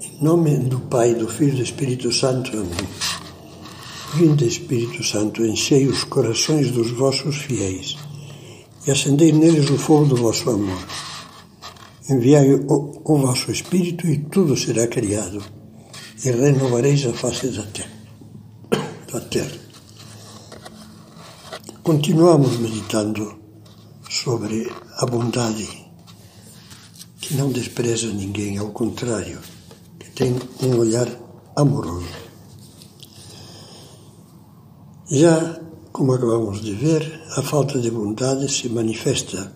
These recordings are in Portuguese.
Em nome do Pai, do Filho e do Espírito Santo. Amém. Vinde, Espírito Santo, enchei os corações dos vossos fiéis e acendei neles o fogo do vosso amor. Enviai o, o vosso Espírito e tudo será criado e renovareis a face da terra. Da terra. Continuamos meditando sobre a bondade que não despreza ninguém, ao contrário, tem um olhar amoroso. Já, como acabamos de ver, a falta de bondade se manifesta,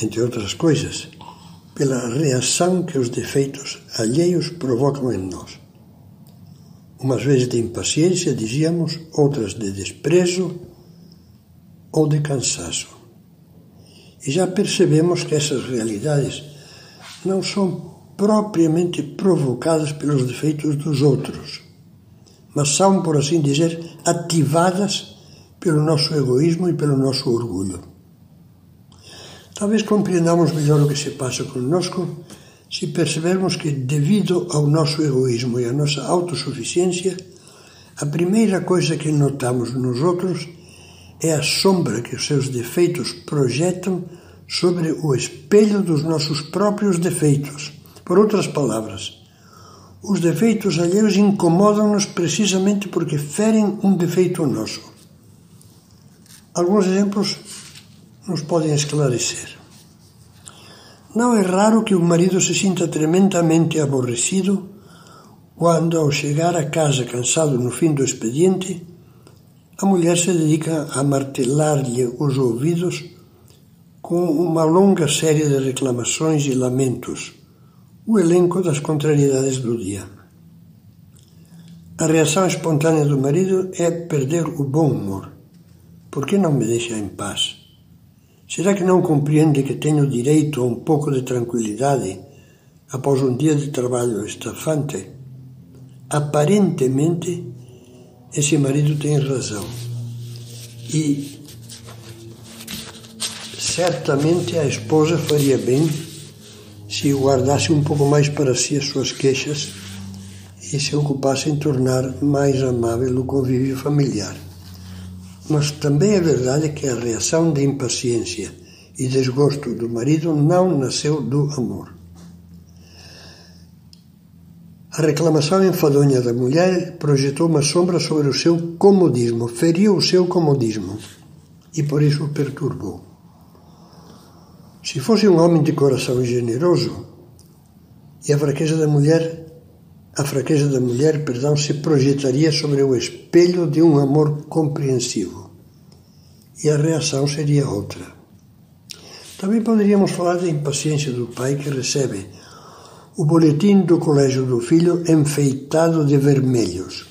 entre outras coisas, pela reação que os defeitos alheios provocam em nós. Umas vezes de impaciência, dizíamos, outras de desprezo ou de cansaço. E já percebemos que essas realidades não são propriamente provocadas pelos defeitos dos outros, mas são, por assim dizer, ativadas pelo nosso egoísmo e pelo nosso orgulho. Talvez compreendamos melhor o que se passa conosco se percebermos que, devido ao nosso egoísmo e à nossa autossuficiência, a primeira coisa que notamos nos outros é a sombra que os seus defeitos projetam sobre o espelho dos nossos próprios defeitos. Por outras palavras, os defeitos alheios incomodam-nos precisamente porque ferem um defeito nosso. Alguns exemplos nos podem esclarecer. Não é raro que o marido se sinta tremendamente aborrecido quando, ao chegar a casa cansado no fim do expediente, a mulher se dedica a martelar-lhe os ouvidos com uma longa série de reclamações e lamentos, o elenco das contrariedades do dia. A reação espontânea do marido é perder o bom humor. Por que não me deixa em paz? Será que não compreende que tenho direito a um pouco de tranquilidade após um dia de trabalho estafante? Aparentemente, esse marido tem razão. E Certamente a esposa faria bem se guardasse um pouco mais para si as suas queixas e se ocupasse em tornar mais amável o convívio familiar. Mas também é verdade que a reação de impaciência e desgosto do marido não nasceu do amor. A reclamação enfadonha da mulher projetou uma sombra sobre o seu comodismo, feriu o seu comodismo e por isso o perturbou. Se fosse um homem de coração generoso, e a fraqueza da mulher, a fraqueza da mulher, perdão, se projetaria sobre o espelho de um amor compreensivo. E a reação seria outra. Também poderíamos falar da impaciência do pai que recebe o boletim do colégio do filho enfeitado de vermelhos.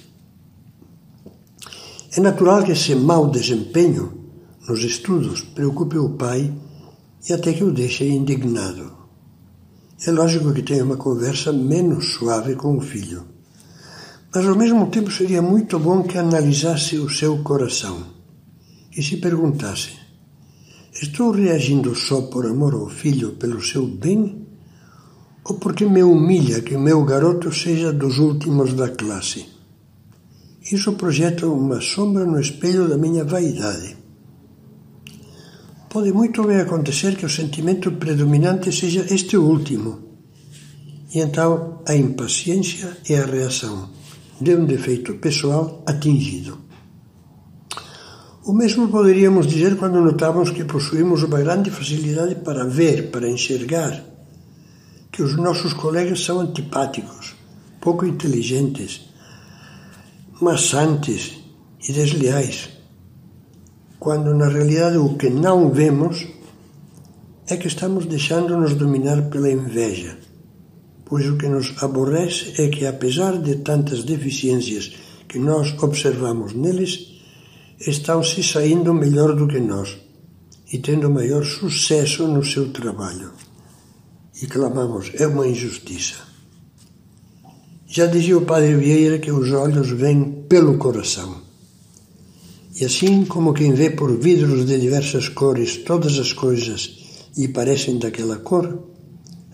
É natural que esse mau desempenho nos estudos preocupe o pai e até que o deixe indignado. É lógico que tenha uma conversa menos suave com o filho, mas ao mesmo tempo seria muito bom que analisasse o seu coração e se perguntasse: Estou reagindo só por amor ao filho pelo seu bem? Ou porque me humilha que meu garoto seja dos últimos da classe? Isso projeta uma sombra no espelho da minha vaidade. Pode muito bem acontecer que o sentimento predominante seja este último. E então a impaciência é a reação de um defeito pessoal atingido. O mesmo poderíamos dizer quando notamos que possuímos uma grande facilidade para ver, para enxergar, que os nossos colegas são antipáticos, pouco inteligentes, maçantes e desleais quando na realidade o que não vemos é que estamos deixando-nos dominar pela inveja, pois o que nos aborrece é que, apesar de tantas deficiências que nós observamos neles, estão se saindo melhor do que nós e tendo maior sucesso no seu trabalho. E clamamos: é uma injustiça. Já dizia o padre Vieira que os olhos vêm pelo coração. E assim como quem vê por vidros de diversas cores todas as coisas e parecem daquela cor,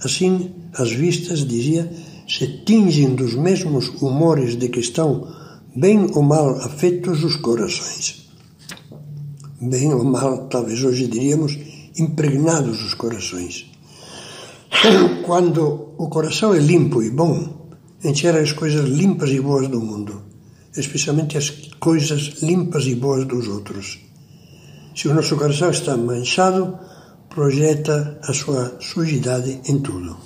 assim as vistas, dizia, se tingem dos mesmos humores de que estão bem ou mal afetos os corações. Bem ou mal, talvez hoje diríamos, impregnados os corações. Quando o coração é limpo e bom, enxerga as coisas limpas e boas do mundo, especialmente as coisas limpas e boas dos outros. Se o nosso coração está manchado, projeta a sua sujidade em tudo.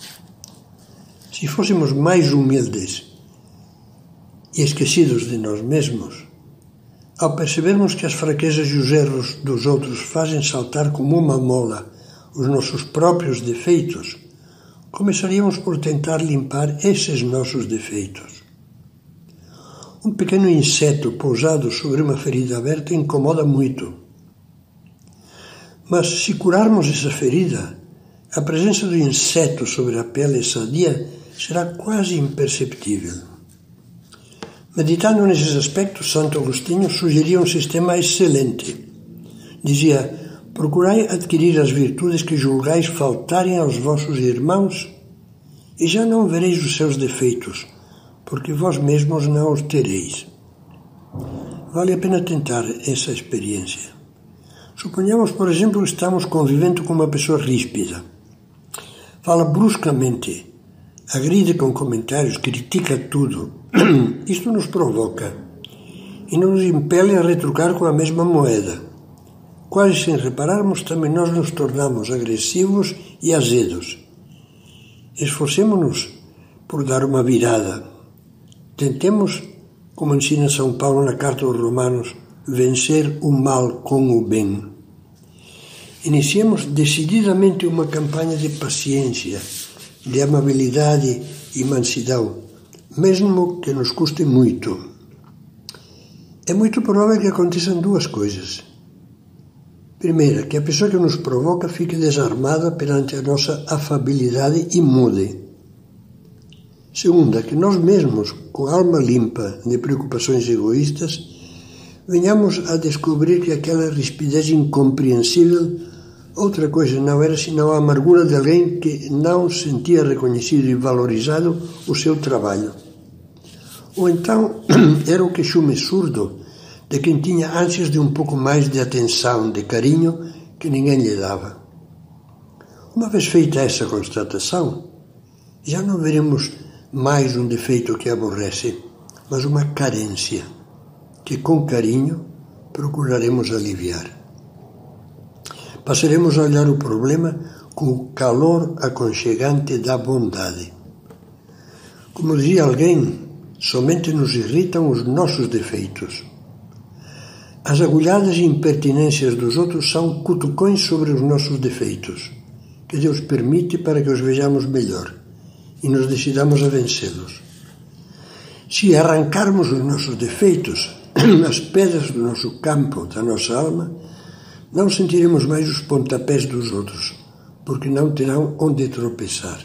Se fôssemos mais humildes e esquecidos de nós mesmos, ao percebermos que as fraquezas e os erros dos outros fazem saltar como uma mola os nossos próprios defeitos, começaríamos por tentar limpar esses nossos defeitos. Um pequeno inseto pousado sobre uma ferida aberta incomoda muito. Mas se curarmos essa ferida, a presença do inseto sobre a pele sadia será quase imperceptível. Meditando nesses aspectos, Santo Agostinho sugeria um sistema excelente. Dizia: Procurai adquirir as virtudes que julgais faltarem aos vossos irmãos, e já não vereis os seus defeitos, porque vós mesmos não os tereis. Vale a pena tentar essa experiência. Suponhamos, por exemplo, que estamos convivendo com uma pessoa ríspida. Fala bruscamente, agride com comentários, critica tudo. Isto nos provoca e nos impele a retrucar com a mesma moeda. Quase sem repararmos, também nós nos tornamos agressivos e azedos. Esforcemos-nos por dar uma virada. Tentemos, como ensina São Paulo na carta aos Romanos, vencer o mal com o bem. Iniciemos decididamente uma campanha de paciência, de amabilidade e mansidão, mesmo que nos custe muito. É muito provável que aconteçam duas coisas. Primeira, que a pessoa que nos provoca fique desarmada perante a nossa afabilidade e mude. Segunda, que nós mesmos, com alma limpa de preocupações egoístas, venhamos a descobrir que aquela rispidez incompreensível outra coisa não era senão a amargura de alguém que não sentia reconhecido e valorizado o seu trabalho. Ou então era o queixume surdo de quem tinha ânsias de um pouco mais de atenção, de carinho que ninguém lhe dava. Uma vez feita essa constatação, já não veremos mais um defeito que aborrece, mas uma carência que com carinho procuraremos aliviar. Passaremos a olhar o problema com o calor aconchegante da bondade. Como dizia alguém, somente nos irritam os nossos defeitos as agulhadas impertinências dos outros são cutucões sobre os nossos defeitos, que Deus permite para que os vejamos melhor e nos decidamos a vencê-los. Se arrancarmos os nossos defeitos, as pedras do nosso campo, da nossa alma, não sentiremos mais os pontapés dos outros, porque não terão onde tropeçar.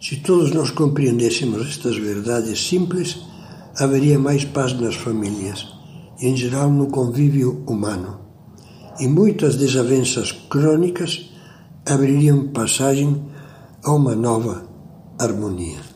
Se todos nós compreendêssemos estas verdades simples, haveria mais paz nas famílias em geral no convívio humano, e muitas desavenças crônicas abririam passagem a uma nova harmonia.